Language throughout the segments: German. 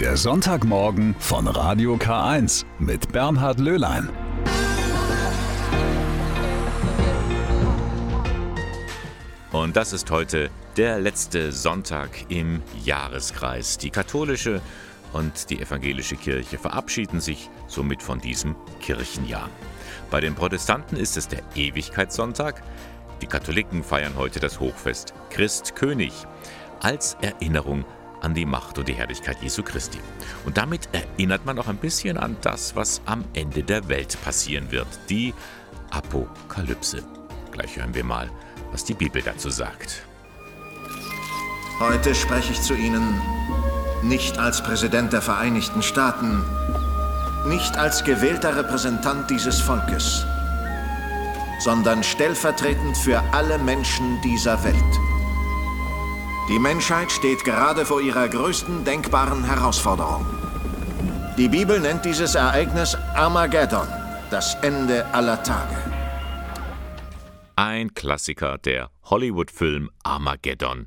Der Sonntagmorgen von Radio K1 mit Bernhard Löhlein. Und das ist heute der letzte Sonntag im Jahreskreis. Die katholische und die evangelische Kirche verabschieden sich somit von diesem Kirchenjahr. Bei den Protestanten ist es der Ewigkeitssonntag. Die Katholiken feiern heute das Hochfest Christ König als Erinnerung an die Macht und die Herrlichkeit Jesu Christi. Und damit erinnert man auch ein bisschen an das, was am Ende der Welt passieren wird, die Apokalypse. Gleich hören wir mal, was die Bibel dazu sagt. Heute spreche ich zu Ihnen nicht als Präsident der Vereinigten Staaten, nicht als gewählter Repräsentant dieses Volkes, sondern stellvertretend für alle Menschen dieser Welt. Die Menschheit steht gerade vor ihrer größten denkbaren Herausforderung. Die Bibel nennt dieses Ereignis Armageddon, das Ende aller Tage. Ein Klassiker, der Hollywood-Film Armageddon.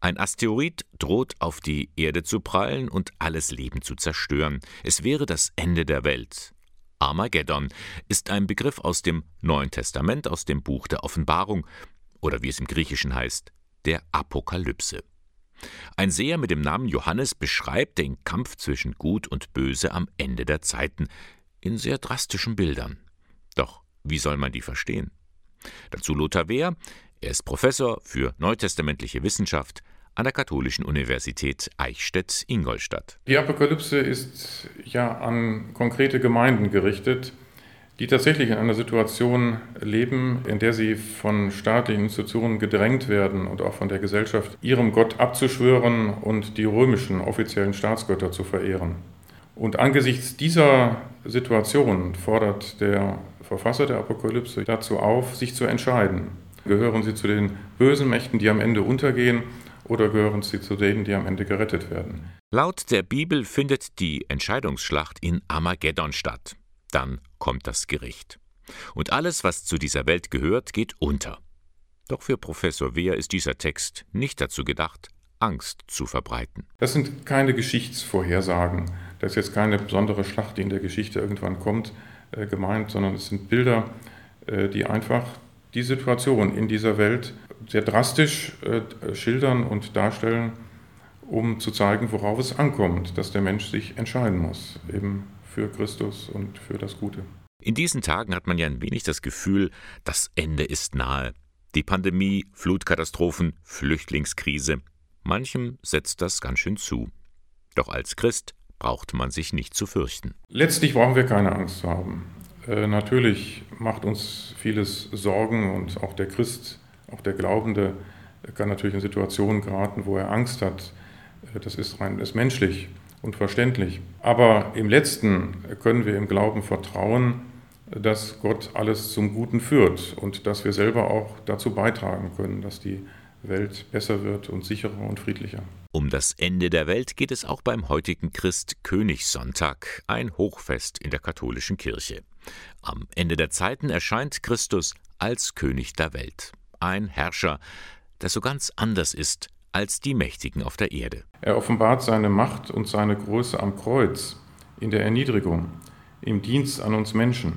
Ein Asteroid droht auf die Erde zu prallen und alles Leben zu zerstören. Es wäre das Ende der Welt. Armageddon ist ein Begriff aus dem Neuen Testament, aus dem Buch der Offenbarung oder wie es im Griechischen heißt, der Apokalypse. Ein Seher mit dem Namen Johannes beschreibt den Kampf zwischen Gut und Böse am Ende der Zeiten in sehr drastischen Bildern. Doch wie soll man die verstehen? Dazu Lothar Wehr, er ist Professor für neutestamentliche Wissenschaft an der Katholischen Universität Eichstätt-Ingolstadt. Die Apokalypse ist ja an konkrete Gemeinden gerichtet, die tatsächlich in einer Situation leben, in der sie von staatlichen Institutionen gedrängt werden und auch von der Gesellschaft, ihrem Gott abzuschwören und die römischen offiziellen Staatsgötter zu verehren. Und angesichts dieser Situation fordert der Verfasser der Apokalypse dazu auf, sich zu entscheiden. Gehören sie zu den bösen Mächten, die am Ende untergehen, oder gehören sie zu denen, die am Ende gerettet werden? Laut der Bibel findet die Entscheidungsschlacht in Armageddon statt. Dann kommt das Gericht. Und alles, was zu dieser Welt gehört, geht unter. Doch für Professor Wehr ist dieser Text nicht dazu gedacht, Angst zu verbreiten. Das sind keine Geschichtsvorhersagen. Das ist jetzt keine besondere Schlacht, die in der Geschichte irgendwann kommt, äh, gemeint, sondern es sind Bilder, äh, die einfach die Situation in dieser Welt sehr drastisch äh, schildern und darstellen, um zu zeigen, worauf es ankommt, dass der Mensch sich entscheiden muss, eben für Christus und für das Gute. In diesen Tagen hat man ja ein wenig das Gefühl, das Ende ist nahe. Die Pandemie, Flutkatastrophen, Flüchtlingskrise. Manchem setzt das ganz schön zu. Doch als Christ braucht man sich nicht zu fürchten. Letztlich brauchen wir keine Angst zu haben. Äh, natürlich macht uns vieles Sorgen und auch der Christ, auch der Glaubende kann natürlich in Situationen geraten, wo er Angst hat. Äh, das ist rein ist menschlich und verständlich. Aber im letzten können wir im Glauben vertrauen, dass Gott alles zum Guten führt und dass wir selber auch dazu beitragen können, dass die Welt besser wird und sicherer und friedlicher. Um das Ende der Welt geht es auch beim heutigen Christkönigssonntag, ein Hochfest in der katholischen Kirche. Am Ende der Zeiten erscheint Christus als König der Welt, ein Herrscher, der so ganz anders ist als die Mächtigen auf der Erde. Er offenbart seine Macht und seine Größe am Kreuz, in der Erniedrigung, im Dienst an uns Menschen.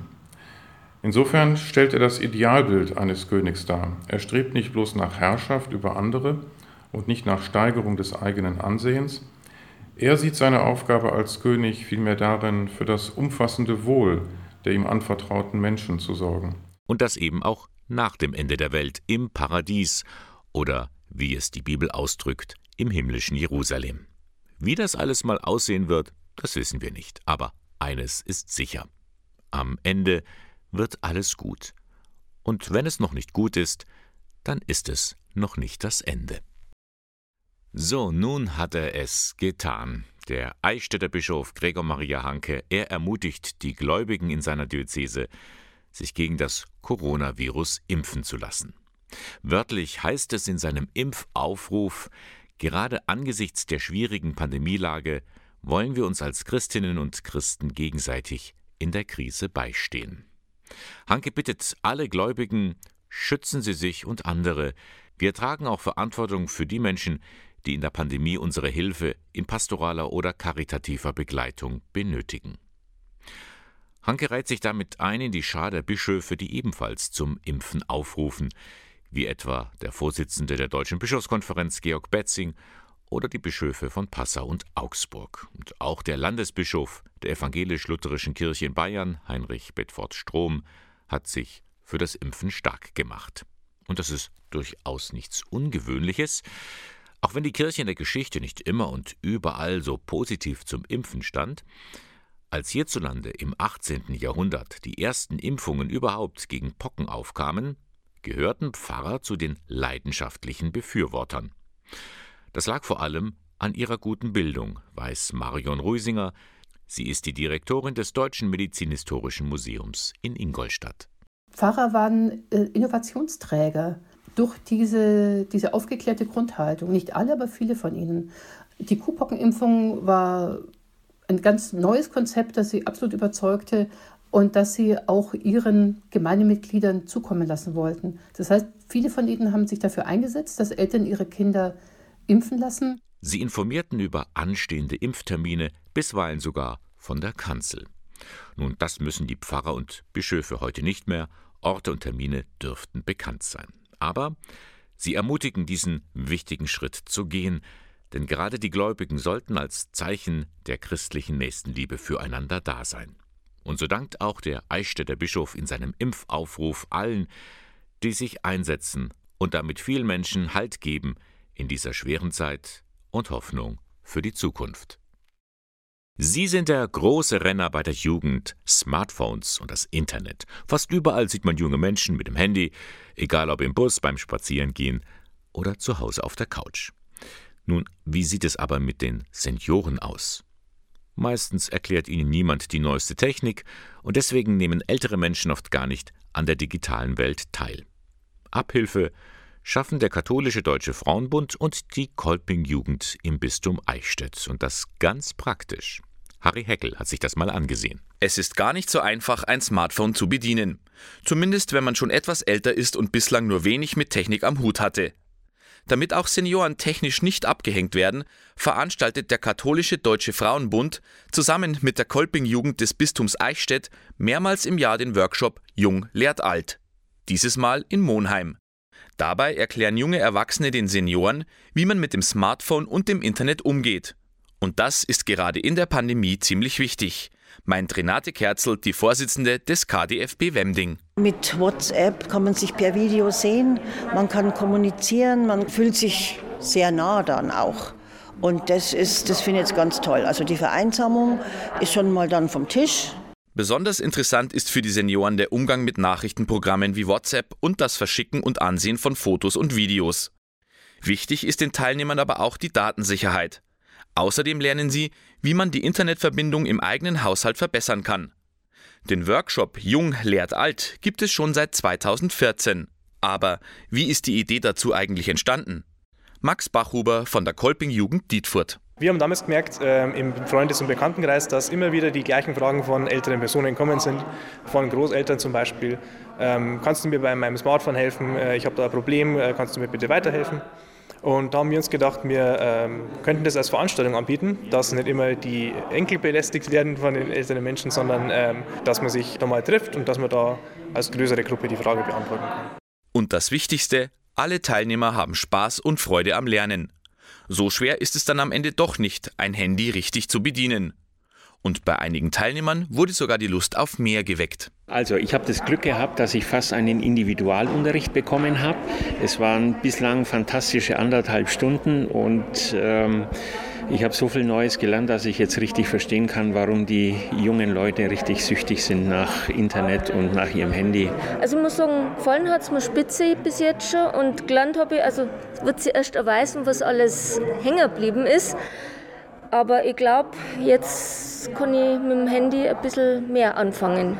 Insofern stellt er das Idealbild eines Königs dar. Er strebt nicht bloß nach Herrschaft über andere und nicht nach Steigerung des eigenen Ansehens. Er sieht seine Aufgabe als König vielmehr darin, für das umfassende Wohl der ihm anvertrauten Menschen zu sorgen. Und das eben auch nach dem Ende der Welt im Paradies oder, wie es die Bibel ausdrückt, im himmlischen Jerusalem. Wie das alles mal aussehen wird, das wissen wir nicht. Aber eines ist sicher. Am Ende wird alles gut. Und wenn es noch nicht gut ist, dann ist es noch nicht das Ende. So, nun hat er es getan. Der Eichstätter Bischof Gregor Maria Hanke, er ermutigt die Gläubigen in seiner Diözese, sich gegen das Coronavirus impfen zu lassen. Wörtlich heißt es in seinem Impfaufruf, gerade angesichts der schwierigen Pandemielage wollen wir uns als Christinnen und Christen gegenseitig in der Krise beistehen. Hanke bittet alle Gläubigen, schützen Sie sich und andere. Wir tragen auch Verantwortung für die Menschen, die in der Pandemie unsere Hilfe in pastoraler oder karitativer Begleitung benötigen. Hanke reiht sich damit ein in die Schar der Bischöfe, die ebenfalls zum Impfen aufrufen, wie etwa der Vorsitzende der Deutschen Bischofskonferenz Georg Betzing oder die Bischöfe von Passau und Augsburg. Und auch der Landesbischof der evangelisch-lutherischen Kirche in Bayern, Heinrich Bedford Strom, hat sich für das Impfen stark gemacht. Und das ist durchaus nichts Ungewöhnliches, auch wenn die Kirche in der Geschichte nicht immer und überall so positiv zum Impfen stand. Als hierzulande im 18. Jahrhundert die ersten Impfungen überhaupt gegen Pocken aufkamen, gehörten Pfarrer zu den leidenschaftlichen Befürwortern. Das lag vor allem an ihrer guten Bildung, weiß Marion Ruisinger. Sie ist die Direktorin des Deutschen Medizinhistorischen Museums in Ingolstadt. Pfarrer waren äh, Innovationsträger durch diese, diese aufgeklärte Grundhaltung. Nicht alle, aber viele von ihnen. Die Kuhpockenimpfung war ein ganz neues Konzept, das sie absolut überzeugte und das sie auch ihren Gemeindemitgliedern zukommen lassen wollten. Das heißt, viele von ihnen haben sich dafür eingesetzt, dass Eltern ihre Kinder impfen lassen. Sie informierten über anstehende Impftermine, bisweilen sogar von der Kanzel. Nun, das müssen die Pfarrer und Bischöfe heute nicht mehr, Orte und Termine dürften bekannt sein. Aber sie ermutigen diesen wichtigen Schritt zu gehen, denn gerade die Gläubigen sollten als Zeichen der christlichen Nächstenliebe füreinander da sein. Und so dankt auch der Eichstätter Bischof in seinem Impfaufruf allen, die sich einsetzen und damit vielen Menschen Halt geben, in dieser schweren Zeit und Hoffnung für die Zukunft. Sie sind der große Renner bei der Jugend, Smartphones und das Internet. Fast überall sieht man junge Menschen mit dem Handy, egal ob im Bus, beim Spazierengehen oder zu Hause auf der Couch. Nun, wie sieht es aber mit den Senioren aus? Meistens erklärt ihnen niemand die neueste Technik und deswegen nehmen ältere Menschen oft gar nicht an der digitalen Welt teil. Abhilfe schaffen der Katholische Deutsche Frauenbund und die Kolping-Jugend im Bistum Eichstätt. Und das ganz praktisch. Harry Heckel hat sich das mal angesehen. Es ist gar nicht so einfach, ein Smartphone zu bedienen. Zumindest wenn man schon etwas älter ist und bislang nur wenig mit Technik am Hut hatte. Damit auch Senioren technisch nicht abgehängt werden, veranstaltet der Katholische Deutsche Frauenbund zusammen mit der Kolping-Jugend des Bistums Eichstätt mehrmals im Jahr den Workshop Jung lehrt alt. Dieses Mal in Monheim. Dabei erklären junge Erwachsene den Senioren, wie man mit dem Smartphone und dem Internet umgeht. Und das ist gerade in der Pandemie ziemlich wichtig, meint Renate Kerzel, die Vorsitzende des KDFB Wemding. Mit WhatsApp kann man sich per Video sehen, man kann kommunizieren, man fühlt sich sehr nah dann auch. Und das ist, das finde ich jetzt ganz toll. Also die Vereinsamung ist schon mal dann vom Tisch. Besonders interessant ist für die Senioren der Umgang mit Nachrichtenprogrammen wie WhatsApp und das Verschicken und Ansehen von Fotos und Videos. Wichtig ist den Teilnehmern aber auch die Datensicherheit. Außerdem lernen sie, wie man die Internetverbindung im eigenen Haushalt verbessern kann. Den Workshop Jung lehrt alt gibt es schon seit 2014. Aber wie ist die Idee dazu eigentlich entstanden? Max Bachhuber von der Kolping Jugend Dietfurt. Wir haben damals gemerkt äh, im Freundes- und Bekanntenkreis, dass immer wieder die gleichen Fragen von älteren Personen kommen sind, von Großeltern zum Beispiel. Ähm, kannst du mir bei meinem Smartphone helfen? Äh, ich habe da ein Problem, äh, kannst du mir bitte weiterhelfen? Und da haben wir uns gedacht, wir ähm, könnten das als Veranstaltung anbieten, dass nicht immer die Enkel belästigt werden von den älteren Menschen, sondern ähm, dass man sich da mal trifft und dass man da als größere Gruppe die Frage beantworten kann. Und das Wichtigste, alle Teilnehmer haben Spaß und Freude am Lernen. So schwer ist es dann am Ende doch nicht, ein Handy richtig zu bedienen. Und bei einigen Teilnehmern wurde sogar die Lust auf mehr geweckt. Also ich habe das Glück gehabt, dass ich fast einen Individualunterricht bekommen habe. Es waren bislang fantastische anderthalb Stunden und ähm, ich habe so viel Neues gelernt, dass ich jetzt richtig verstehen kann, warum die jungen Leute richtig süchtig sind nach Internet und nach ihrem Handy. Also ich muss sagen, gefallen hat es mir spitze bis jetzt schon und gelernt habe ich, also wird sie erst erweisen, was alles hängen geblieben ist. Aber ich glaube, jetzt kann ich mit dem Handy ein bisschen mehr anfangen.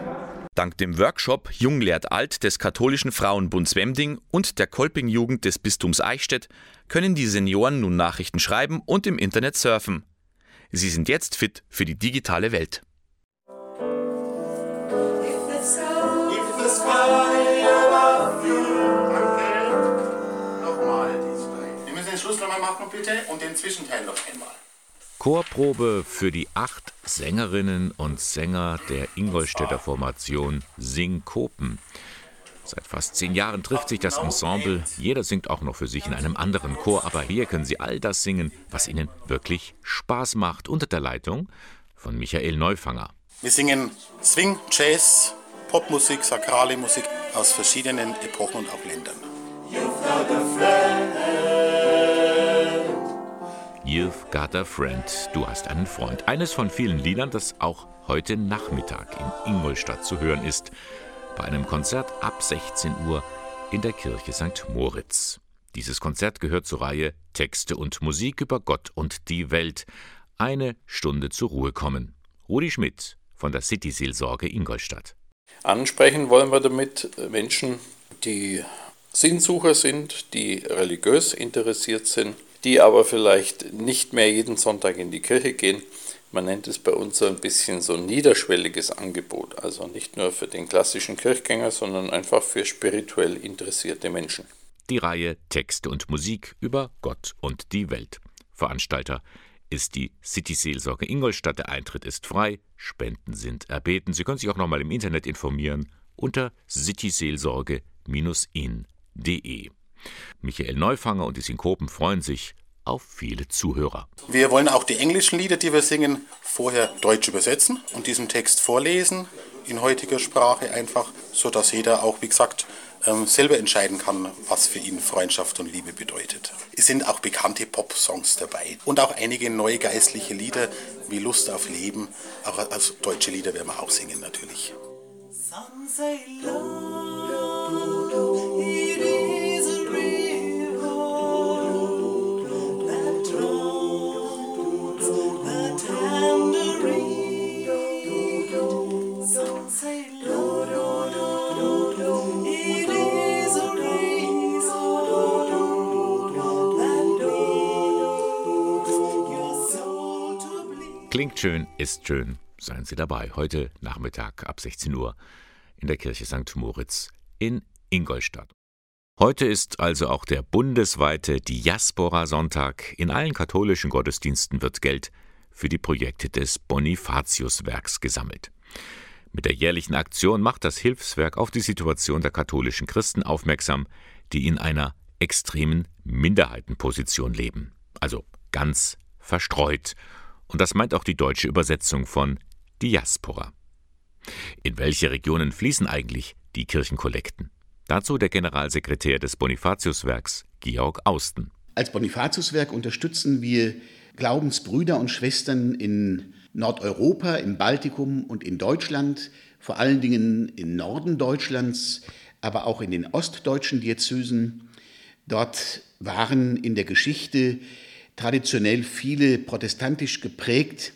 Dank dem Workshop Jung lehrt alt des katholischen Frauenbunds Wemding und der Kolping-Jugend des Bistums Eichstätt können die Senioren nun Nachrichten schreiben und im Internet surfen. Sie sind jetzt fit für die digitale Welt. Schluss nochmal machen. machen bitte und den Zwischenteil noch einmal. Chorprobe für die acht Sängerinnen und Sänger der Ingolstädter Formation Synkopen. Seit fast zehn Jahren trifft sich das Ensemble. Jeder singt auch noch für sich in einem anderen Chor, aber hier können sie all das singen, was ihnen wirklich Spaß macht, unter der Leitung von Michael Neufanger. Wir singen Swing, Jazz, Popmusik, sakrale Musik aus verschiedenen Epochen und auch Ländern. You've got a friend. You've got a friend. Du hast einen Freund. Eines von vielen Liedern, das auch heute Nachmittag in Ingolstadt zu hören ist. Bei einem Konzert ab 16 Uhr in der Kirche St. Moritz. Dieses Konzert gehört zur Reihe Texte und Musik über Gott und die Welt. Eine Stunde zur Ruhe kommen. Rudi Schmidt von der City-Seelsorge Ingolstadt. Ansprechen wollen wir damit Menschen, die Sinnsucher sind, die religiös interessiert sind, die aber vielleicht nicht mehr jeden Sonntag in die Kirche gehen. Man nennt es bei uns so ein bisschen so niederschwelliges Angebot, also nicht nur für den klassischen Kirchgänger, sondern einfach für spirituell interessierte Menschen. Die Reihe Texte und Musik über Gott und die Welt. Veranstalter ist die City-Seelsorge Ingolstadt. Der Eintritt ist frei, Spenden sind erbeten. Sie können sich auch nochmal im Internet informieren unter cityseelsorge-in.de. Michael Neufanger und die Synkopen freuen sich auf viele Zuhörer. Wir wollen auch die englischen Lieder, die wir singen, vorher deutsch übersetzen und diesen Text vorlesen in heutiger Sprache einfach, sodass jeder auch, wie gesagt, ähm, selber entscheiden kann, was für ihn Freundschaft und Liebe bedeutet. Es sind auch bekannte Pop-Songs dabei und auch einige neue geistliche Lieder wie Lust auf Leben. Auch also deutsche Lieder werden wir auch singen natürlich. Some say love, Klingt schön, ist schön. Seien Sie dabei. Heute Nachmittag ab 16 Uhr in der Kirche St. Moritz in Ingolstadt. Heute ist also auch der bundesweite Diaspora-Sonntag. In allen katholischen Gottesdiensten wird Geld für die Projekte des Bonifatius-Werks gesammelt. Mit der jährlichen Aktion macht das Hilfswerk auf die Situation der katholischen Christen aufmerksam, die in einer extremen Minderheitenposition leben. Also ganz verstreut und das meint auch die deutsche Übersetzung von Diaspora. In welche Regionen fließen eigentlich die Kirchenkollekten? Dazu der Generalsekretär des Bonifatiuswerks, Georg Austen. Als Bonifatiuswerk unterstützen wir Glaubensbrüder und Schwestern in Nordeuropa, im Baltikum und in Deutschland, vor allen Dingen im Norden Deutschlands, aber auch in den ostdeutschen Diözesen. Dort waren in der Geschichte traditionell viele protestantisch geprägt,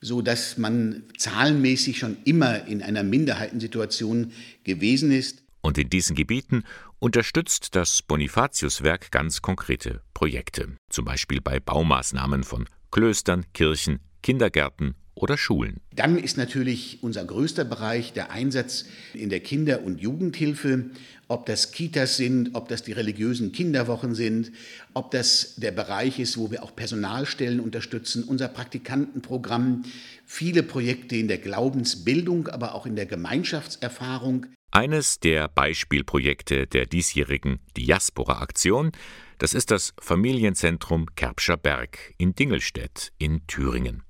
so dass man zahlenmäßig schon immer in einer Minderheitensituation gewesen ist. Und in diesen Gebieten unterstützt das Bonifatiuswerk ganz konkrete Projekte, zum Beispiel bei Baumaßnahmen von Klöstern, Kirchen, Kindergärten oder Schulen. Dann ist natürlich unser größter Bereich der Einsatz in der Kinder- und Jugendhilfe, ob das Kitas sind, ob das die religiösen Kinderwochen sind, ob das der Bereich ist, wo wir auch Personalstellen unterstützen, unser Praktikantenprogramm, viele Projekte in der Glaubensbildung, aber auch in der Gemeinschaftserfahrung. Eines der Beispielprojekte der diesjährigen Diaspora-Aktion, das ist das Familienzentrum Kerbscher Berg in Dingelstedt in Thüringen.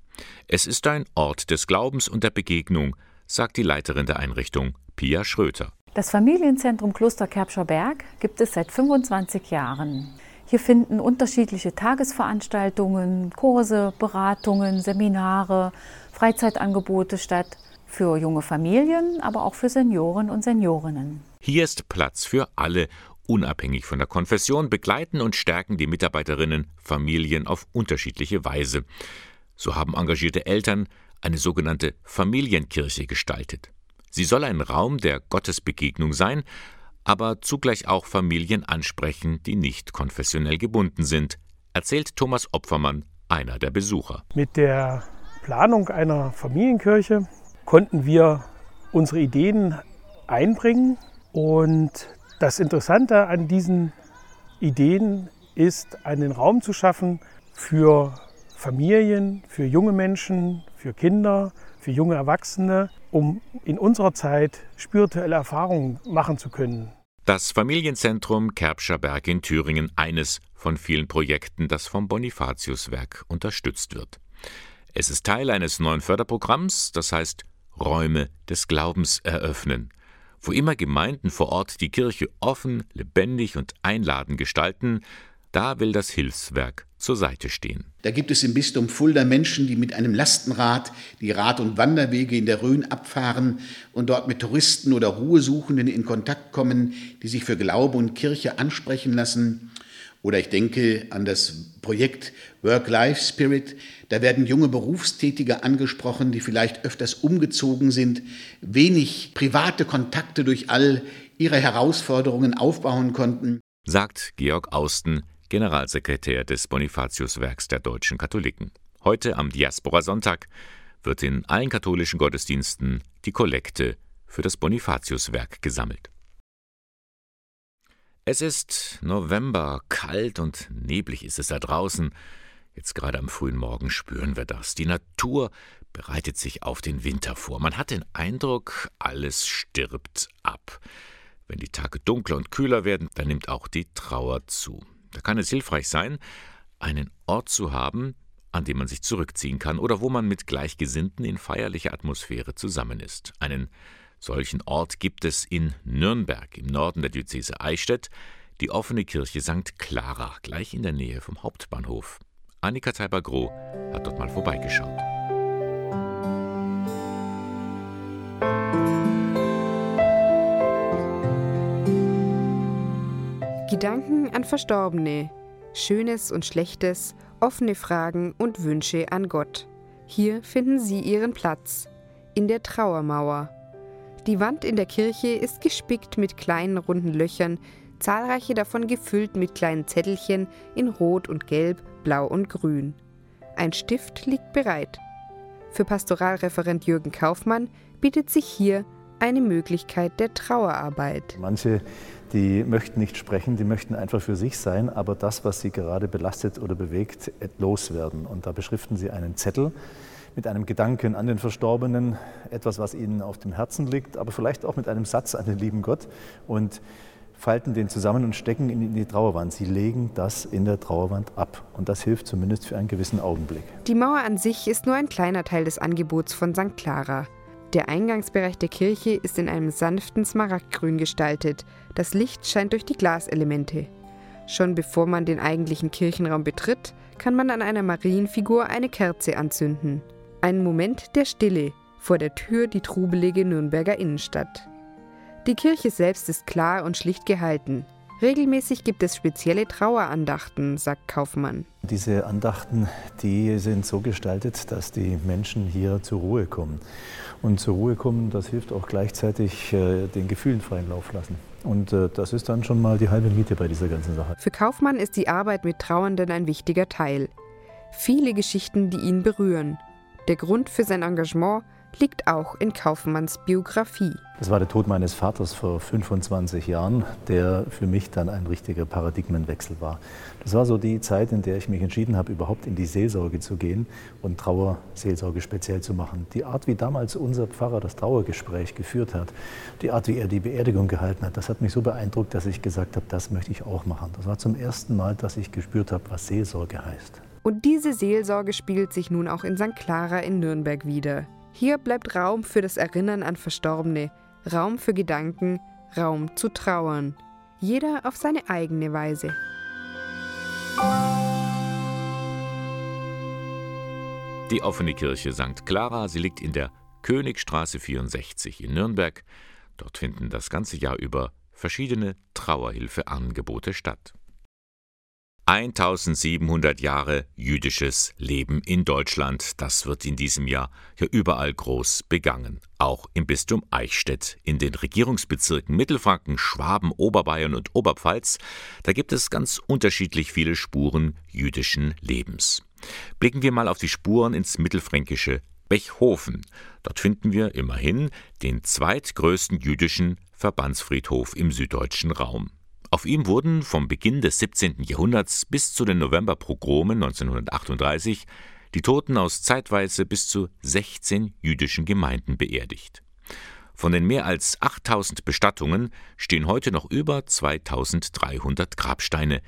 Es ist ein Ort des Glaubens und der Begegnung, sagt die Leiterin der Einrichtung, Pia Schröter. Das Familienzentrum Kloster Kerbscher Berg gibt es seit 25 Jahren. Hier finden unterschiedliche Tagesveranstaltungen, Kurse, Beratungen, Seminare, Freizeitangebote statt für junge Familien, aber auch für Senioren und Seniorinnen. Hier ist Platz für alle, unabhängig von der Konfession, begleiten und stärken die Mitarbeiterinnen Familien auf unterschiedliche Weise. So haben engagierte Eltern eine sogenannte Familienkirche gestaltet. Sie soll ein Raum der Gottesbegegnung sein, aber zugleich auch Familien ansprechen, die nicht konfessionell gebunden sind, erzählt Thomas Opfermann, einer der Besucher. Mit der Planung einer Familienkirche konnten wir unsere Ideen einbringen und das Interessante an diesen Ideen ist, einen Raum zu schaffen für Familien, für junge Menschen, für Kinder, für junge Erwachsene, um in unserer Zeit spirituelle Erfahrungen machen zu können. Das Familienzentrum Kerbscher Berg in Thüringen, eines von vielen Projekten, das vom Bonifatiuswerk unterstützt wird. Es ist Teil eines neuen Förderprogramms, das heißt Räume des Glaubens eröffnen, wo immer Gemeinden vor Ort die Kirche offen, lebendig und einladend gestalten, da will das Hilfswerk zur Seite stehen. Da gibt es im Bistum Fulda Menschen, die mit einem Lastenrad die Rad- und Wanderwege in der Rhön abfahren und dort mit Touristen oder Ruhesuchenden in Kontakt kommen, die sich für Glaube und Kirche ansprechen lassen. Oder ich denke an das Projekt Work-Life-Spirit. Da werden junge Berufstätige angesprochen, die vielleicht öfters umgezogen sind, wenig private Kontakte durch all ihre Herausforderungen aufbauen konnten. Sagt Georg Austen, Generalsekretär des Bonifatiuswerks der deutschen Katholiken. Heute am Diaspora-Sonntag wird in allen katholischen Gottesdiensten die Kollekte für das Bonifatiuswerk gesammelt. Es ist November, kalt und neblig ist es da draußen. Jetzt gerade am frühen Morgen spüren wir das. Die Natur bereitet sich auf den Winter vor. Man hat den Eindruck, alles stirbt ab. Wenn die Tage dunkler und kühler werden, dann nimmt auch die Trauer zu. Da kann es hilfreich sein, einen Ort zu haben, an dem man sich zurückziehen kann oder wo man mit Gleichgesinnten in feierlicher Atmosphäre zusammen ist. Einen solchen Ort gibt es in Nürnberg im Norden der Diözese Eichstätt, die offene Kirche St. Clara, gleich in der Nähe vom Hauptbahnhof. Annika Teiber-Groh hat dort mal vorbeigeschaut. Gedanken an Verstorbene, Schönes und Schlechtes, offene Fragen und Wünsche an Gott. Hier finden Sie Ihren Platz, in der Trauermauer. Die Wand in der Kirche ist gespickt mit kleinen runden Löchern, zahlreiche davon gefüllt mit kleinen Zettelchen in Rot und Gelb, Blau und Grün. Ein Stift liegt bereit. Für Pastoralreferent Jürgen Kaufmann bietet sich hier eine Möglichkeit der Trauerarbeit. Manche die möchten nicht sprechen, die möchten einfach für sich sein, aber das, was sie gerade belastet oder bewegt, loswerden. Und da beschriften sie einen Zettel mit einem Gedanken an den Verstorbenen, etwas, was ihnen auf dem Herzen liegt, aber vielleicht auch mit einem Satz an den lieben Gott und falten den zusammen und stecken ihn in die Trauerwand. Sie legen das in der Trauerwand ab und das hilft zumindest für einen gewissen Augenblick. Die Mauer an sich ist nur ein kleiner Teil des Angebots von St. Clara. Der Eingangsbereich der Kirche ist in einem sanften Smaragdgrün gestaltet. Das Licht scheint durch die Glaselemente. Schon bevor man den eigentlichen Kirchenraum betritt, kann man an einer Marienfigur eine Kerze anzünden. Ein Moment der Stille vor der Tür die trubelige Nürnberger Innenstadt. Die Kirche selbst ist klar und schlicht gehalten. Regelmäßig gibt es spezielle Trauerandachten, sagt Kaufmann. Diese Andachten, die sind so gestaltet, dass die Menschen hier zur Ruhe kommen. Und zur Ruhe kommen, das hilft auch gleichzeitig äh, den Gefühlen freien Lauf lassen. Und äh, das ist dann schon mal die halbe Miete bei dieser ganzen Sache. Für Kaufmann ist die Arbeit mit Trauernden ein wichtiger Teil. Viele Geschichten, die ihn berühren. Der Grund für sein Engagement liegt auch in Kaufmanns Biografie. Das war der Tod meines Vaters vor 25 Jahren, der für mich dann ein richtiger Paradigmenwechsel war. Das war so die Zeit, in der ich mich entschieden habe, überhaupt in die Seelsorge zu gehen und Trauerseelsorge speziell zu machen. Die Art, wie damals unser Pfarrer das Trauergespräch geführt hat, die Art, wie er die Beerdigung gehalten hat, das hat mich so beeindruckt, dass ich gesagt habe, das möchte ich auch machen. Das war zum ersten Mal, dass ich gespürt habe, was Seelsorge heißt. Und diese Seelsorge spielt sich nun auch in St. Clara in Nürnberg wieder. Hier bleibt Raum für das Erinnern an Verstorbene, Raum für Gedanken, Raum zu trauern. Jeder auf seine eigene Weise. Die offene Kirche St. Clara, sie liegt in der Königstraße 64 in Nürnberg. Dort finden das ganze Jahr über verschiedene Trauerhilfeangebote statt. 1700 Jahre jüdisches Leben in Deutschland. Das wird in diesem Jahr ja überall groß begangen. Auch im Bistum Eichstätt, in den Regierungsbezirken Mittelfranken, Schwaben, Oberbayern und Oberpfalz. Da gibt es ganz unterschiedlich viele Spuren jüdischen Lebens. Blicken wir mal auf die Spuren ins mittelfränkische Bechhofen. Dort finden wir immerhin den zweitgrößten jüdischen Verbandsfriedhof im süddeutschen Raum. Auf ihm wurden vom Beginn des 17. Jahrhunderts bis zu den Novemberpogromen 1938 die Toten aus zeitweise bis zu 16 jüdischen Gemeinden beerdigt. Von den mehr als 8000 Bestattungen stehen heute noch über 2300 Grabsteine,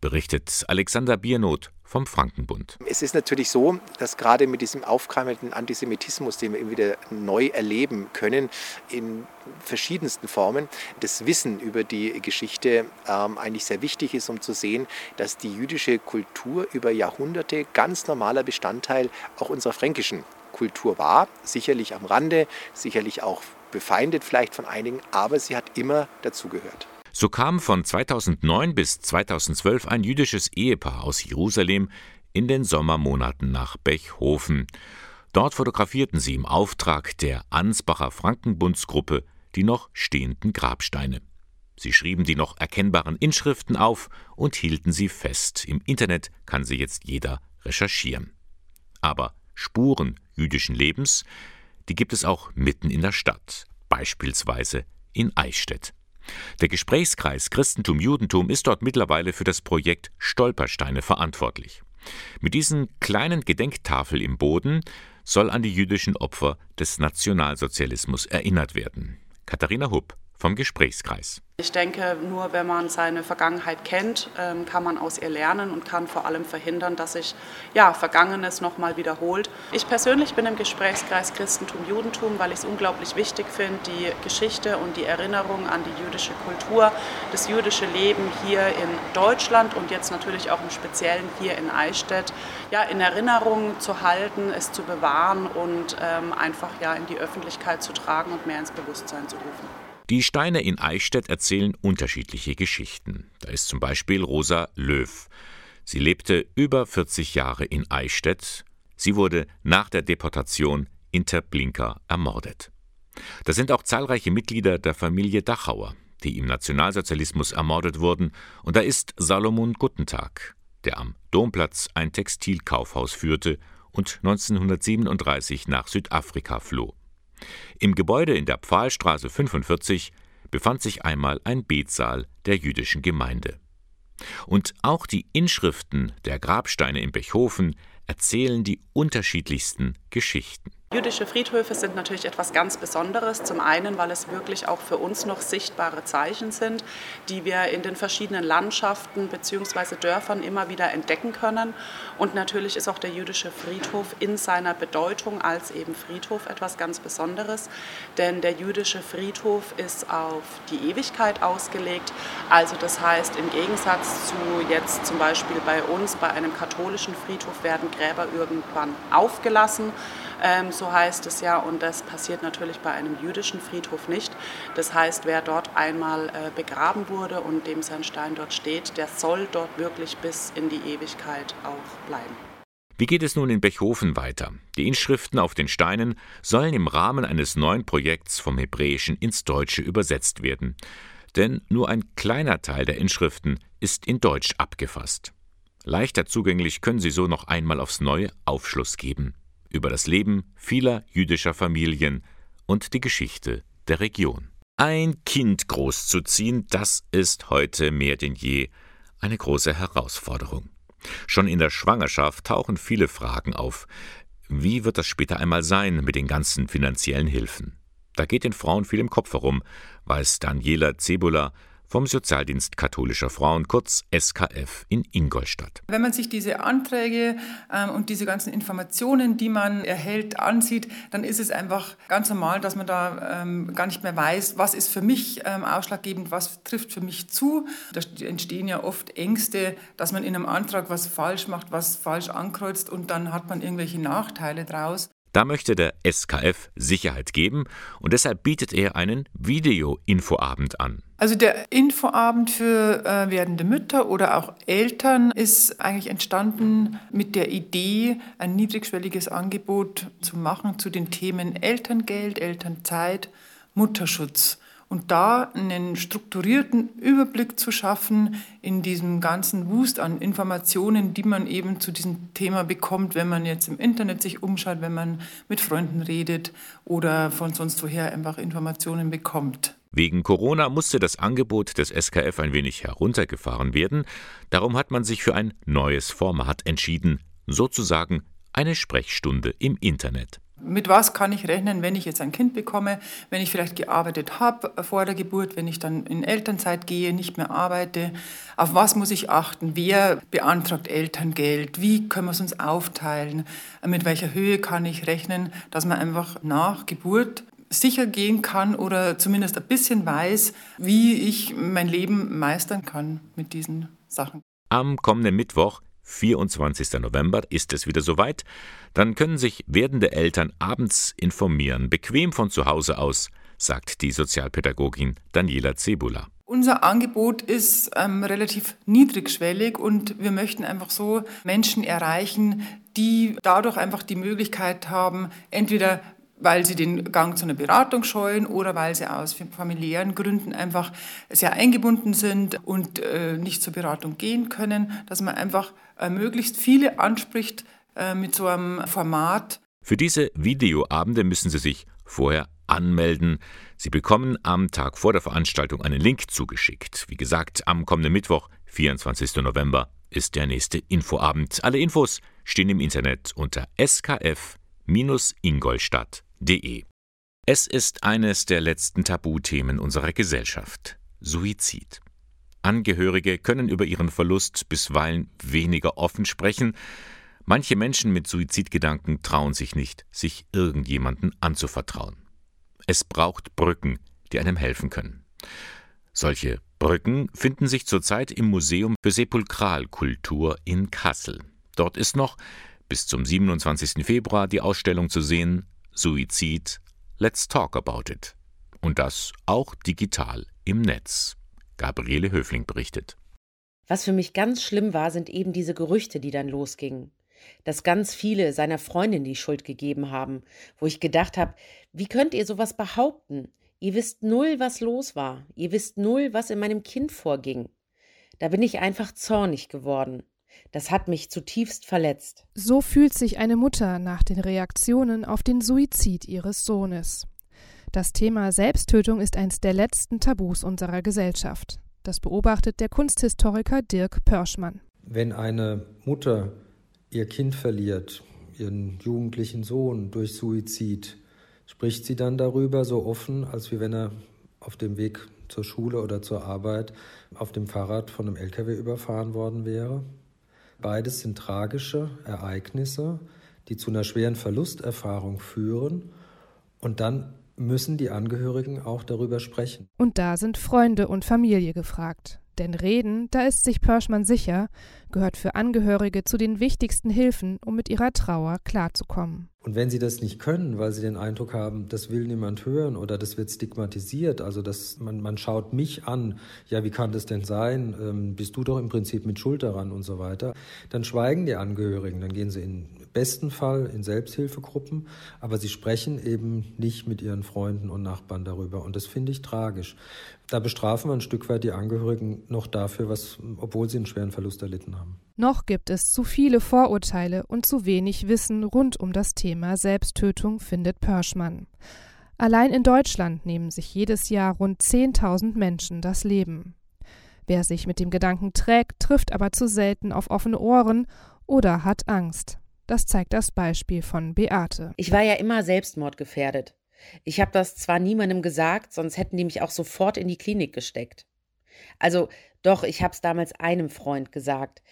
berichtet Alexander Biernot vom Frankenbund. Es ist natürlich so, dass gerade mit diesem aufkeimenden Antisemitismus, den wir immer wieder neu erleben können, in verschiedensten Formen, das Wissen über die Geschichte ähm, eigentlich sehr wichtig ist, um zu sehen, dass die jüdische Kultur über Jahrhunderte ganz normaler Bestandteil auch unserer fränkischen Kultur war. Sicherlich am Rande, sicherlich auch befeindet vielleicht von einigen, aber sie hat immer dazugehört. So kam von 2009 bis 2012 ein jüdisches Ehepaar aus Jerusalem in den Sommermonaten nach Bechhofen. Dort fotografierten sie im Auftrag der Ansbacher Frankenbundsgruppe die noch stehenden Grabsteine. Sie schrieben die noch erkennbaren Inschriften auf und hielten sie fest. Im Internet kann sie jetzt jeder recherchieren. Aber Spuren jüdischen Lebens, die gibt es auch mitten in der Stadt, beispielsweise in Eichstätt. Der Gesprächskreis Christentum-Judentum ist dort mittlerweile für das Projekt Stolpersteine verantwortlich. Mit diesen kleinen Gedenktafel im Boden soll an die jüdischen Opfer des Nationalsozialismus erinnert werden. Katharina Hupp vom Gesprächskreis. Ich denke, nur wenn man seine Vergangenheit kennt, ähm, kann man aus ihr lernen und kann vor allem verhindern, dass sich ja, Vergangenes nochmal wiederholt. Ich persönlich bin im Gesprächskreis Christentum-Judentum, weil ich es unglaublich wichtig finde, die Geschichte und die Erinnerung an die jüdische Kultur, das jüdische Leben hier in Deutschland und jetzt natürlich auch im Speziellen hier in Eichstätt, ja, in Erinnerung zu halten, es zu bewahren und ähm, einfach ja, in die Öffentlichkeit zu tragen und mehr ins Bewusstsein zu rufen. Die Steine in Eichstätt erzählen unterschiedliche Geschichten. Da ist zum Beispiel Rosa Löw. Sie lebte über 40 Jahre in Eichstätt. Sie wurde nach der Deportation in Terblinka ermordet. Da sind auch zahlreiche Mitglieder der Familie Dachauer, die im Nationalsozialismus ermordet wurden, und da ist Salomon Guttentag, der am Domplatz ein Textilkaufhaus führte und 1937 nach Südafrika floh. Im Gebäude in der Pfahlstraße 45 befand sich einmal ein Betsaal der jüdischen Gemeinde. Und auch die Inschriften der Grabsteine in Bechhofen erzählen die unterschiedlichsten Geschichten. Jüdische Friedhöfe sind natürlich etwas ganz Besonderes. Zum einen, weil es wirklich auch für uns noch sichtbare Zeichen sind, die wir in den verschiedenen Landschaften bzw. Dörfern immer wieder entdecken können. Und natürlich ist auch der jüdische Friedhof in seiner Bedeutung als eben Friedhof etwas ganz Besonderes. Denn der jüdische Friedhof ist auf die Ewigkeit ausgelegt. Also das heißt, im Gegensatz zu jetzt zum Beispiel bei uns, bei einem katholischen Friedhof werden Gräber irgendwann aufgelassen. Ähm, so heißt es ja, und das passiert natürlich bei einem jüdischen Friedhof nicht. Das heißt, wer dort einmal äh, begraben wurde und dem sein Stein dort steht, der soll dort wirklich bis in die Ewigkeit auch bleiben. Wie geht es nun in Bechhofen weiter? Die Inschriften auf den Steinen sollen im Rahmen eines neuen Projekts vom Hebräischen ins Deutsche übersetzt werden. Denn nur ein kleiner Teil der Inschriften ist in Deutsch abgefasst. Leichter zugänglich können sie so noch einmal aufs Neue Aufschluss geben über das Leben vieler jüdischer Familien und die Geschichte der Region. Ein Kind großzuziehen, das ist heute mehr denn je eine große Herausforderung. Schon in der Schwangerschaft tauchen viele Fragen auf. Wie wird das später einmal sein mit den ganzen finanziellen Hilfen? Da geht den Frauen viel im Kopf herum, weiß Daniela Zebula, vom Sozialdienst katholischer Frauen, kurz SKF in Ingolstadt. Wenn man sich diese Anträge ähm, und diese ganzen Informationen, die man erhält, ansieht, dann ist es einfach ganz normal, dass man da ähm, gar nicht mehr weiß, was ist für mich ähm, ausschlaggebend, was trifft für mich zu. Da entstehen ja oft Ängste, dass man in einem Antrag was falsch macht, was falsch ankreuzt und dann hat man irgendwelche Nachteile draus. Da möchte der SKF Sicherheit geben und deshalb bietet er einen Video-Infoabend an. Also der Infoabend für äh, werdende Mütter oder auch Eltern ist eigentlich entstanden mit der Idee, ein niedrigschwelliges Angebot zu machen zu den Themen Elterngeld, Elternzeit, Mutterschutz und da einen strukturierten Überblick zu schaffen in diesem ganzen Wust an Informationen, die man eben zu diesem Thema bekommt, wenn man jetzt im Internet sich umschaut, wenn man mit Freunden redet oder von sonst woher einfach Informationen bekommt. Wegen Corona musste das Angebot des SKF ein wenig heruntergefahren werden, darum hat man sich für ein neues Format entschieden, sozusagen eine Sprechstunde im Internet. Mit was kann ich rechnen, wenn ich jetzt ein Kind bekomme, wenn ich vielleicht gearbeitet habe vor der Geburt, wenn ich dann in Elternzeit gehe, nicht mehr arbeite? Auf was muss ich achten? Wer beantragt Elterngeld? Wie können wir es uns aufteilen? Mit welcher Höhe kann ich rechnen, dass man einfach nach Geburt sicher gehen kann oder zumindest ein bisschen weiß, wie ich mein Leben meistern kann mit diesen Sachen. Am kommenden Mittwoch 24. November ist es wieder soweit. Dann können sich werdende Eltern abends informieren, bequem von zu Hause aus, sagt die Sozialpädagogin Daniela Zebula. Unser Angebot ist ähm, relativ niedrigschwellig und wir möchten einfach so Menschen erreichen, die dadurch einfach die Möglichkeit haben, entweder weil sie den Gang zu einer Beratung scheuen oder weil sie aus familiären Gründen einfach sehr eingebunden sind und äh, nicht zur Beratung gehen können, dass man einfach äh, möglichst viele anspricht äh, mit so einem Format. Für diese Videoabende müssen Sie sich vorher anmelden. Sie bekommen am Tag vor der Veranstaltung einen Link zugeschickt. Wie gesagt, am kommenden Mittwoch, 24. November, ist der nächste Infoabend. Alle Infos stehen im Internet unter skf-ingolstadt.de. Es ist eines der letzten Tabuthemen unserer Gesellschaft. Suizid. Angehörige können über ihren Verlust bisweilen weniger offen sprechen. Manche Menschen mit Suizidgedanken trauen sich nicht, sich irgendjemanden anzuvertrauen. Es braucht Brücken, die einem helfen können. Solche Brücken finden sich zurzeit im Museum für Sepulkralkultur in Kassel. Dort ist noch bis zum 27. Februar die Ausstellung zu sehen Suizid, Let's Talk About It. Und das auch digital im Netz. Gabriele Höfling berichtet. Was für mich ganz schlimm war, sind eben diese Gerüchte, die dann losgingen. Dass ganz viele seiner Freundin die Schuld gegeben haben, wo ich gedacht habe, wie könnt ihr sowas behaupten? Ihr wisst null, was los war. Ihr wisst null, was in meinem Kind vorging. Da bin ich einfach zornig geworden. Das hat mich zutiefst verletzt. So fühlt sich eine Mutter nach den Reaktionen auf den Suizid ihres Sohnes. Das Thema Selbsttötung ist eines der letzten Tabus unserer Gesellschaft. Das beobachtet der Kunsthistoriker Dirk Pörschmann. Wenn eine Mutter ihr Kind verliert, ihren jugendlichen Sohn durch Suizid, spricht sie dann darüber so offen, als wie wenn er auf dem Weg zur Schule oder zur Arbeit auf dem Fahrrad von einem LKW überfahren worden wäre. Beides sind tragische Ereignisse, die zu einer schweren Verlusterfahrung führen und dann müssen die Angehörigen auch darüber sprechen. Und da sind Freunde und Familie gefragt. Denn Reden, da ist sich Pörschmann sicher, gehört für Angehörige zu den wichtigsten Hilfen, um mit ihrer Trauer klarzukommen. Und wenn sie das nicht können, weil sie den Eindruck haben, das will niemand hören oder das wird stigmatisiert, also dass man, man schaut mich an, ja, wie kann das denn sein? Ähm, bist du doch im Prinzip mit Schuld daran und so weiter, dann schweigen die Angehörigen, dann gehen sie in besten Fall in Selbsthilfegruppen, aber sie sprechen eben nicht mit ihren Freunden und Nachbarn darüber. Und das finde ich tragisch. Da bestrafen wir ein Stück weit die Angehörigen noch dafür, was, obwohl sie einen schweren Verlust erlitten haben. Noch gibt es zu viele Vorurteile und zu wenig Wissen rund um das Thema Selbsttötung, findet Pörschmann. Allein in Deutschland nehmen sich jedes Jahr rund 10.000 Menschen das Leben. Wer sich mit dem Gedanken trägt, trifft aber zu selten auf offene Ohren oder hat Angst. Das zeigt das Beispiel von Beate. Ich war ja immer selbstmordgefährdet. Ich habe das zwar niemandem gesagt, sonst hätten die mich auch sofort in die Klinik gesteckt. Also doch, ich habe es damals einem Freund gesagt.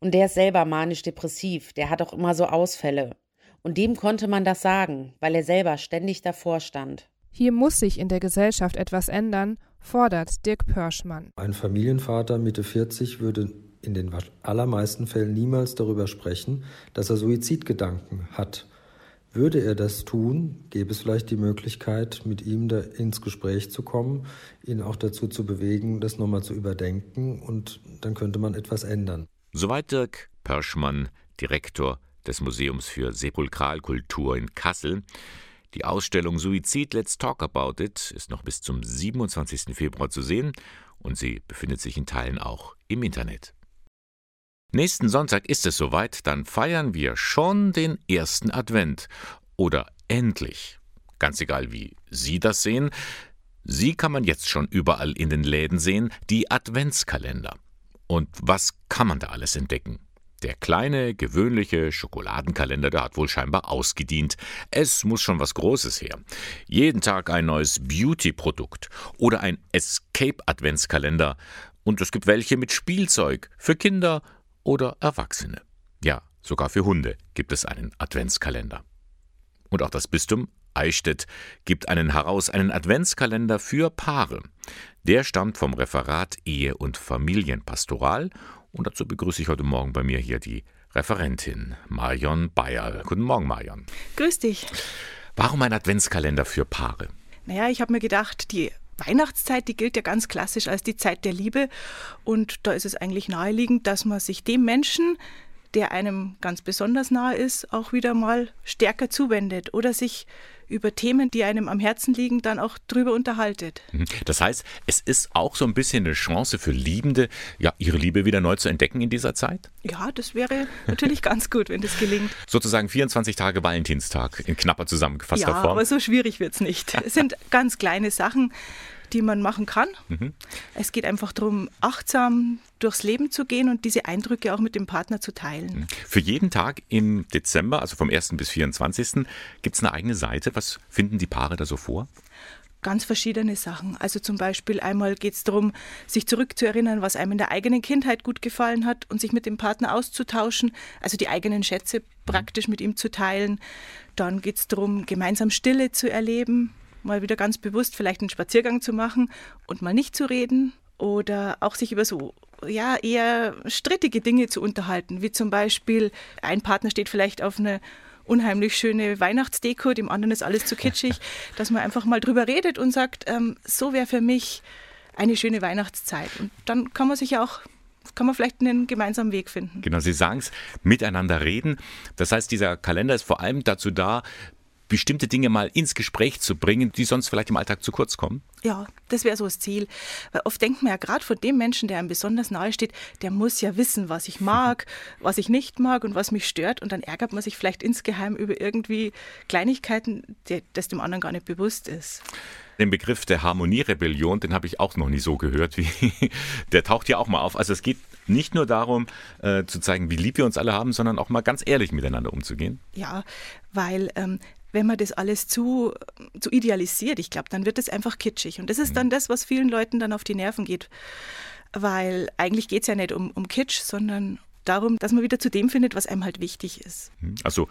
Und der ist selber manisch-depressiv, der hat auch immer so Ausfälle. Und dem konnte man das sagen, weil er selber ständig davor stand. Hier muss sich in der Gesellschaft etwas ändern, fordert Dirk Pörschmann. Ein Familienvater Mitte 40 würde in den allermeisten Fällen niemals darüber sprechen, dass er Suizidgedanken hat. Würde er das tun, gäbe es vielleicht die Möglichkeit, mit ihm ins Gespräch zu kommen, ihn auch dazu zu bewegen, das nochmal zu überdenken und dann könnte man etwas ändern. Soweit Dirk Pörschmann, Direktor des Museums für Sepulkralkultur in Kassel. Die Ausstellung Suizid Let's Talk About It ist noch bis zum 27. Februar zu sehen und sie befindet sich in Teilen auch im Internet. Nächsten Sonntag ist es soweit, dann feiern wir schon den ersten Advent. Oder endlich. Ganz egal, wie Sie das sehen. Sie kann man jetzt schon überall in den Läden sehen, die Adventskalender. Und was kann man da alles entdecken? Der kleine, gewöhnliche Schokoladenkalender, der hat wohl scheinbar ausgedient. Es muss schon was Großes her. Jeden Tag ein neues Beauty-Produkt oder ein Escape-Adventskalender. Und es gibt welche mit Spielzeug für Kinder oder Erwachsene. Ja, sogar für Hunde gibt es einen Adventskalender. Und auch das Bistum Eichstätt gibt einen heraus, einen Adventskalender für Paare. Der stammt vom Referat Ehe und Familienpastoral und dazu begrüße ich heute Morgen bei mir hier die Referentin Marion Bayerl. Guten Morgen, Marion. Grüß dich. Warum ein Adventskalender für Paare? Naja, ich habe mir gedacht, die Weihnachtszeit, die gilt ja ganz klassisch als die Zeit der Liebe. Und da ist es eigentlich naheliegend, dass man sich dem Menschen, der einem ganz besonders nahe ist, auch wieder mal stärker zuwendet oder sich über Themen, die einem am Herzen liegen, dann auch drüber unterhaltet. Mhm. Das heißt, es ist auch so ein bisschen eine Chance für Liebende, ja, ihre Liebe wieder neu zu entdecken in dieser Zeit? Ja, das wäre natürlich ganz gut, wenn das gelingt. Sozusagen 24 Tage Valentinstag in knapper zusammengefasster ja, Form. Ja, aber so schwierig wird es nicht. Es sind ganz kleine Sachen, die man machen kann. Mhm. Es geht einfach darum, achtsam durchs Leben zu gehen und diese Eindrücke auch mit dem Partner zu teilen. Mhm. Für jeden Tag im Dezember, also vom 1. bis 24., gibt es eine eigene Seite. Was finden die Paare da so vor? ganz verschiedene Sachen. Also zum Beispiel einmal geht es darum, sich zurückzuerinnern, was einem in der eigenen Kindheit gut gefallen hat und sich mit dem Partner auszutauschen, also die eigenen Schätze mhm. praktisch mit ihm zu teilen. Dann geht es darum, gemeinsam Stille zu erleben, mal wieder ganz bewusst vielleicht einen Spaziergang zu machen und mal nicht zu reden oder auch sich über so ja eher strittige Dinge zu unterhalten, wie zum Beispiel ein Partner steht vielleicht auf eine unheimlich schöne Weihnachtsdeko, dem anderen ist alles zu kitschig, dass man einfach mal drüber redet und sagt, ähm, so wäre für mich eine schöne Weihnachtszeit. Und dann kann man sich ja auch kann man vielleicht einen gemeinsamen Weg finden. Genau, Sie sagen es, miteinander reden. Das heißt, dieser Kalender ist vor allem dazu da, bestimmte Dinge mal ins Gespräch zu bringen, die sonst vielleicht im Alltag zu kurz kommen? Ja, das wäre so das Ziel. Weil oft denkt man ja gerade von dem Menschen, der einem besonders nahe steht, der muss ja wissen, was ich mag, was ich nicht mag und was mich stört. Und dann ärgert man sich vielleicht insgeheim über irgendwie Kleinigkeiten, die, das dem anderen gar nicht bewusst ist. Den Begriff der Harmonierebellion, den habe ich auch noch nie so gehört. Wie, der taucht ja auch mal auf. Also es geht nicht nur darum, äh, zu zeigen, wie lieb wir uns alle haben, sondern auch mal ganz ehrlich miteinander umzugehen. Ja, weil ähm, wenn man das alles zu, zu idealisiert, ich glaube, dann wird es einfach kitschig. Und das ist dann mhm. das, was vielen Leuten dann auf die Nerven geht. Weil eigentlich geht es ja nicht um, um Kitsch, sondern darum, dass man wieder zu dem findet, was einem halt wichtig ist. Mhm. Also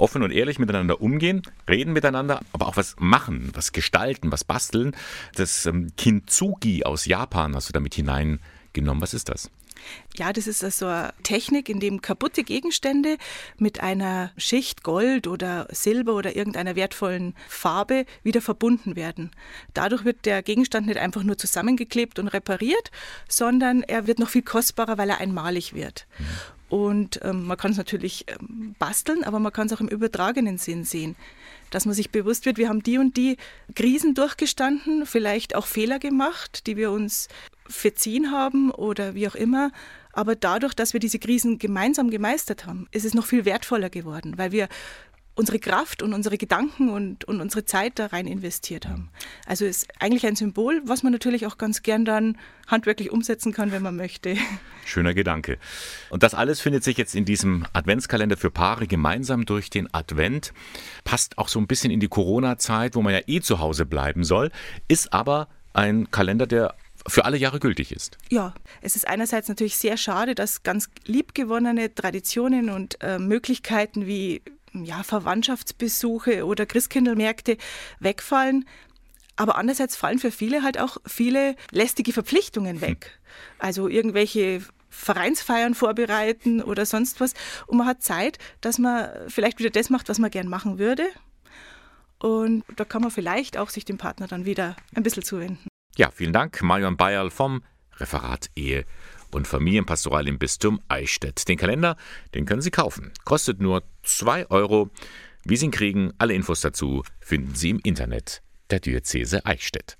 offen und ehrlich miteinander umgehen, reden miteinander, aber auch was machen, was gestalten, was basteln. Das ähm, Kintsugi aus Japan hast du damit hineingenommen. Was ist das? Ja, das ist also eine Technik, in dem kaputte Gegenstände mit einer Schicht Gold oder Silber oder irgendeiner wertvollen Farbe wieder verbunden werden. Dadurch wird der Gegenstand nicht einfach nur zusammengeklebt und repariert, sondern er wird noch viel kostbarer, weil er einmalig wird. Und ähm, man kann es natürlich ähm, basteln, aber man kann es auch im übertragenen Sinn sehen. Dass man sich bewusst wird, wir haben die und die Krisen durchgestanden, vielleicht auch Fehler gemacht, die wir uns verziehen haben oder wie auch immer. Aber dadurch, dass wir diese Krisen gemeinsam gemeistert haben, ist es noch viel wertvoller geworden, weil wir unsere Kraft und unsere Gedanken und, und unsere Zeit da rein investiert haben. Also ist eigentlich ein Symbol, was man natürlich auch ganz gern dann handwerklich umsetzen kann, wenn man möchte. Schöner Gedanke. Und das alles findet sich jetzt in diesem Adventskalender für Paare gemeinsam durch den Advent. Passt auch so ein bisschen in die Corona-Zeit, wo man ja eh zu Hause bleiben soll, ist aber ein Kalender, der für alle Jahre gültig ist. Ja, es ist einerseits natürlich sehr schade, dass ganz liebgewonnene Traditionen und äh, Möglichkeiten wie ja, Verwandtschaftsbesuche oder Christkindlmärkte wegfallen. Aber andererseits fallen für viele halt auch viele lästige Verpflichtungen weg. Also irgendwelche Vereinsfeiern vorbereiten oder sonst was. Und man hat Zeit, dass man vielleicht wieder das macht, was man gern machen würde. Und da kann man vielleicht auch sich dem Partner dann wieder ein bisschen zuwenden. Ja, vielen Dank, Marion Bayerl vom Referat Ehe und Familienpastoral im Bistum Eichstätt. Den Kalender, den können Sie kaufen. Kostet nur 2 Euro. Wie Sie ihn kriegen, alle Infos dazu finden Sie im Internet der Diözese Eichstätt.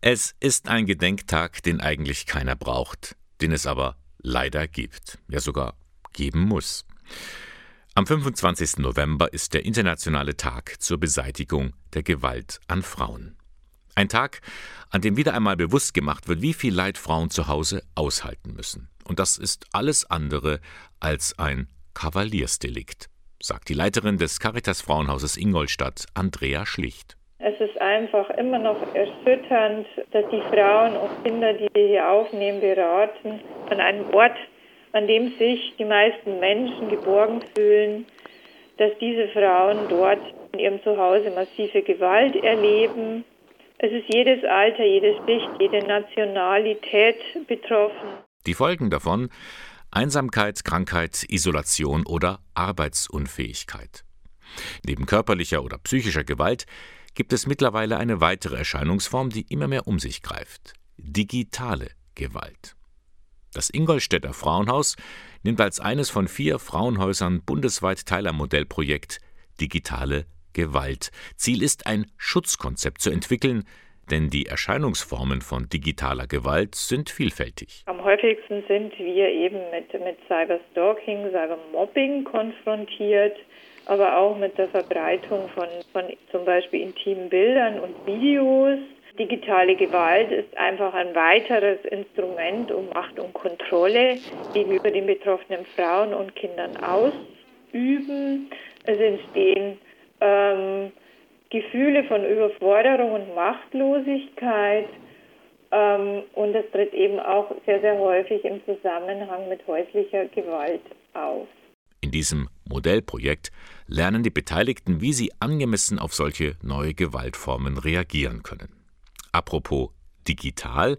Es ist ein Gedenktag, den eigentlich keiner braucht, den es aber leider gibt, ja sogar geben muss. Am 25. November ist der internationale Tag zur Beseitigung der Gewalt an Frauen. Ein Tag, an dem wieder einmal bewusst gemacht wird, wie viel Leid Frauen zu Hause aushalten müssen. Und das ist alles andere als ein Kavaliersdelikt, sagt die Leiterin des Caritas Frauenhauses Ingolstadt, Andrea Schlicht. Es ist einfach immer noch erschütternd, dass die Frauen und Kinder, die wir hier aufnehmen, beraten, an einem Ort, an dem sich die meisten Menschen geborgen fühlen, dass diese Frauen dort in ihrem Zuhause massive Gewalt erleben. Es ist jedes Alter, jede Schicht, jede Nationalität betroffen. Die Folgen davon Einsamkeit, Krankheit, Isolation oder Arbeitsunfähigkeit. Neben körperlicher oder psychischer Gewalt gibt es mittlerweile eine weitere Erscheinungsform, die immer mehr um sich greift. Digitale Gewalt. Das Ingolstädter Frauenhaus nimmt als eines von vier Frauenhäusern bundesweit teil am Modellprojekt Digitale Gewalt. Ziel ist, ein Schutzkonzept zu entwickeln, denn die Erscheinungsformen von digitaler Gewalt sind vielfältig. Am häufigsten sind wir eben mit, mit Cyberstalking, Cybermobbing konfrontiert, aber auch mit der Verbreitung von, von zum Beispiel intimen Bildern und Videos. Digitale Gewalt ist einfach ein weiteres Instrument, um Macht und Kontrolle gegenüber den betroffenen Frauen und Kindern ausüben. Es entstehen ähm, Gefühle von Überforderung und Machtlosigkeit. Ähm, und das tritt eben auch sehr, sehr häufig im Zusammenhang mit häuslicher Gewalt auf. In diesem Modellprojekt lernen die Beteiligten, wie sie angemessen auf solche neue Gewaltformen reagieren können. Apropos digital,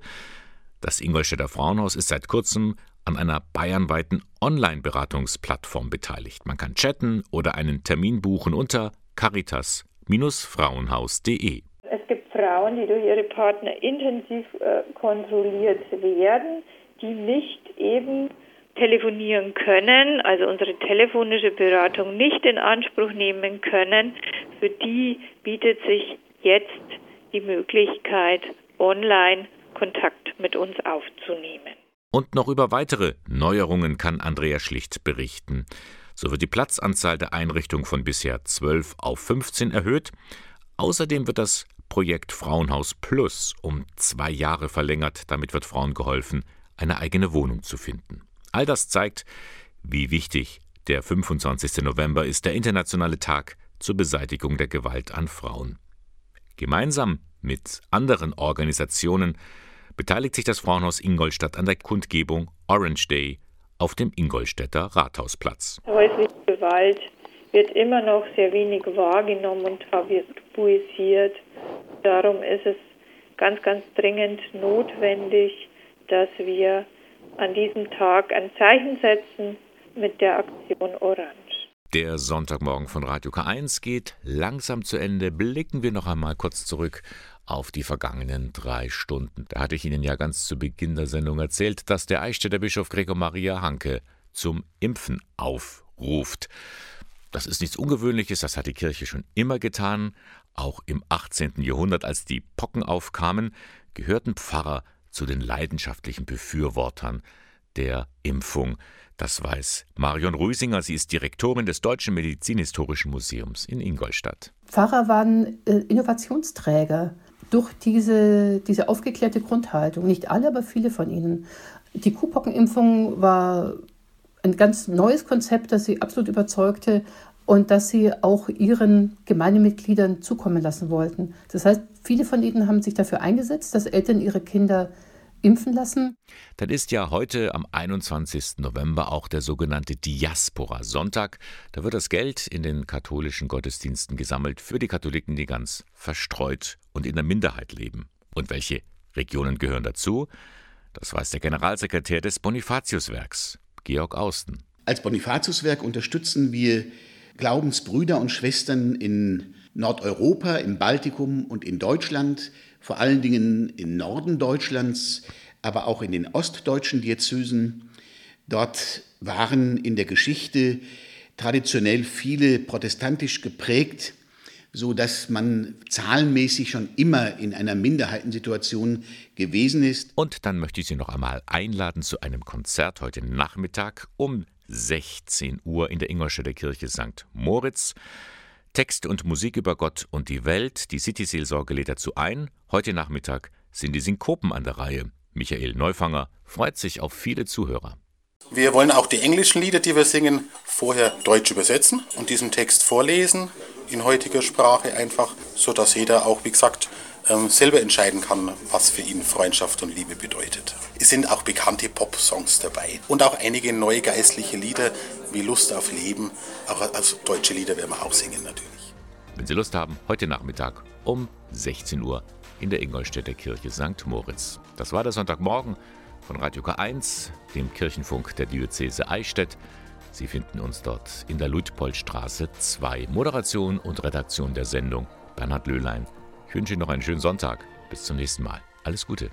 das Ingolstädter Frauenhaus ist seit kurzem an einer bayernweiten Online-Beratungsplattform beteiligt. Man kann chatten oder einen Termin buchen unter caritas-frauenhaus.de. Es gibt Frauen, die durch ihre Partner intensiv äh, kontrolliert werden, die nicht eben telefonieren können, also unsere telefonische Beratung nicht in Anspruch nehmen können. Für die bietet sich jetzt die Möglichkeit, online Kontakt mit uns aufzunehmen. Und noch über weitere Neuerungen kann Andrea Schlicht berichten. So wird die Platzanzahl der Einrichtung von bisher 12 auf 15 erhöht. Außerdem wird das Projekt Frauenhaus Plus um zwei Jahre verlängert. Damit wird Frauen geholfen, eine eigene Wohnung zu finden. All das zeigt, wie wichtig der 25. November ist, der internationale Tag zur Beseitigung der Gewalt an Frauen. Gemeinsam mit anderen Organisationen beteiligt sich das Frauenhaus Ingolstadt an der Kundgebung Orange Day auf dem Ingolstädter Rathausplatz. Häusliche Gewalt wird immer noch sehr wenig wahrgenommen und tabuisiert. Darum ist es ganz, ganz dringend notwendig, dass wir an diesem Tag ein Zeichen setzen mit der Aktion Orange. Der Sonntagmorgen von Radio K1 geht langsam zu Ende. Blicken wir noch einmal kurz zurück auf die vergangenen drei Stunden. Da hatte ich Ihnen ja ganz zu Beginn der Sendung erzählt, dass der Eichstätter Bischof Gregor Maria Hanke zum Impfen aufruft. Das ist nichts Ungewöhnliches, das hat die Kirche schon immer getan. Auch im 18. Jahrhundert, als die Pocken aufkamen, gehörten Pfarrer zu den leidenschaftlichen Befürwortern der Impfung. Das weiß Marion Rüsinger. Sie ist Direktorin des Deutschen Medizinhistorischen Museums in Ingolstadt. Pfarrer waren äh, Innovationsträger durch diese, diese aufgeklärte Grundhaltung. Nicht alle, aber viele von ihnen. Die Kuhpockenimpfung war ein ganz neues Konzept, das sie absolut überzeugte und das sie auch ihren Gemeindemitgliedern zukommen lassen wollten. Das heißt, viele von ihnen haben sich dafür eingesetzt, dass Eltern ihre Kinder impfen lassen. Dann ist ja heute am 21. November auch der sogenannte Diaspora-Sonntag. Da wird das Geld in den katholischen Gottesdiensten gesammelt für die Katholiken, die ganz verstreut und in der Minderheit leben. Und welche Regionen gehören dazu? Das weiß der Generalsekretär des Bonifatiuswerks, Georg Austen. Als Bonifatiuswerk unterstützen wir Glaubensbrüder und Schwestern in Nordeuropa, im Baltikum und in Deutschland, vor allen Dingen im Norden Deutschlands, aber auch in den ostdeutschen Diözesen. Dort waren in der Geschichte traditionell viele protestantisch geprägt, so dass man zahlenmäßig schon immer in einer Minderheitensituation gewesen ist. Und dann möchte ich Sie noch einmal einladen zu einem Konzert heute Nachmittag um 16 Uhr in der Ingolstädter Kirche St. Moritz. Text und Musik über Gott und die Welt. Die City-Seelsorge lädt dazu ein. Heute Nachmittag sind die Synkopen an der Reihe. Michael Neufanger freut sich auf viele Zuhörer. Wir wollen auch die englischen Lieder, die wir singen, vorher deutsch übersetzen und diesen Text vorlesen in heutiger Sprache einfach, sodass jeder auch, wie gesagt, ähm, selber entscheiden kann, was für ihn Freundschaft und Liebe bedeutet. Es sind auch bekannte Pop-Songs dabei und auch einige neue geistliche Lieder wie Lust auf Leben. Auch also deutsche Lieder werden wir auch singen natürlich. Wenn Sie Lust haben, heute Nachmittag um 16 Uhr in der Ingolstädter Kirche St. Moritz. Das war der Sonntagmorgen von Radio K1, dem Kirchenfunk der Diözese Eichstätt. Sie finden uns dort in der Luitpoldstraße 2. Moderation und Redaktion der Sendung Bernhard Löhlein. Ich wünsche Ihnen noch einen schönen Sonntag. Bis zum nächsten Mal. Alles Gute.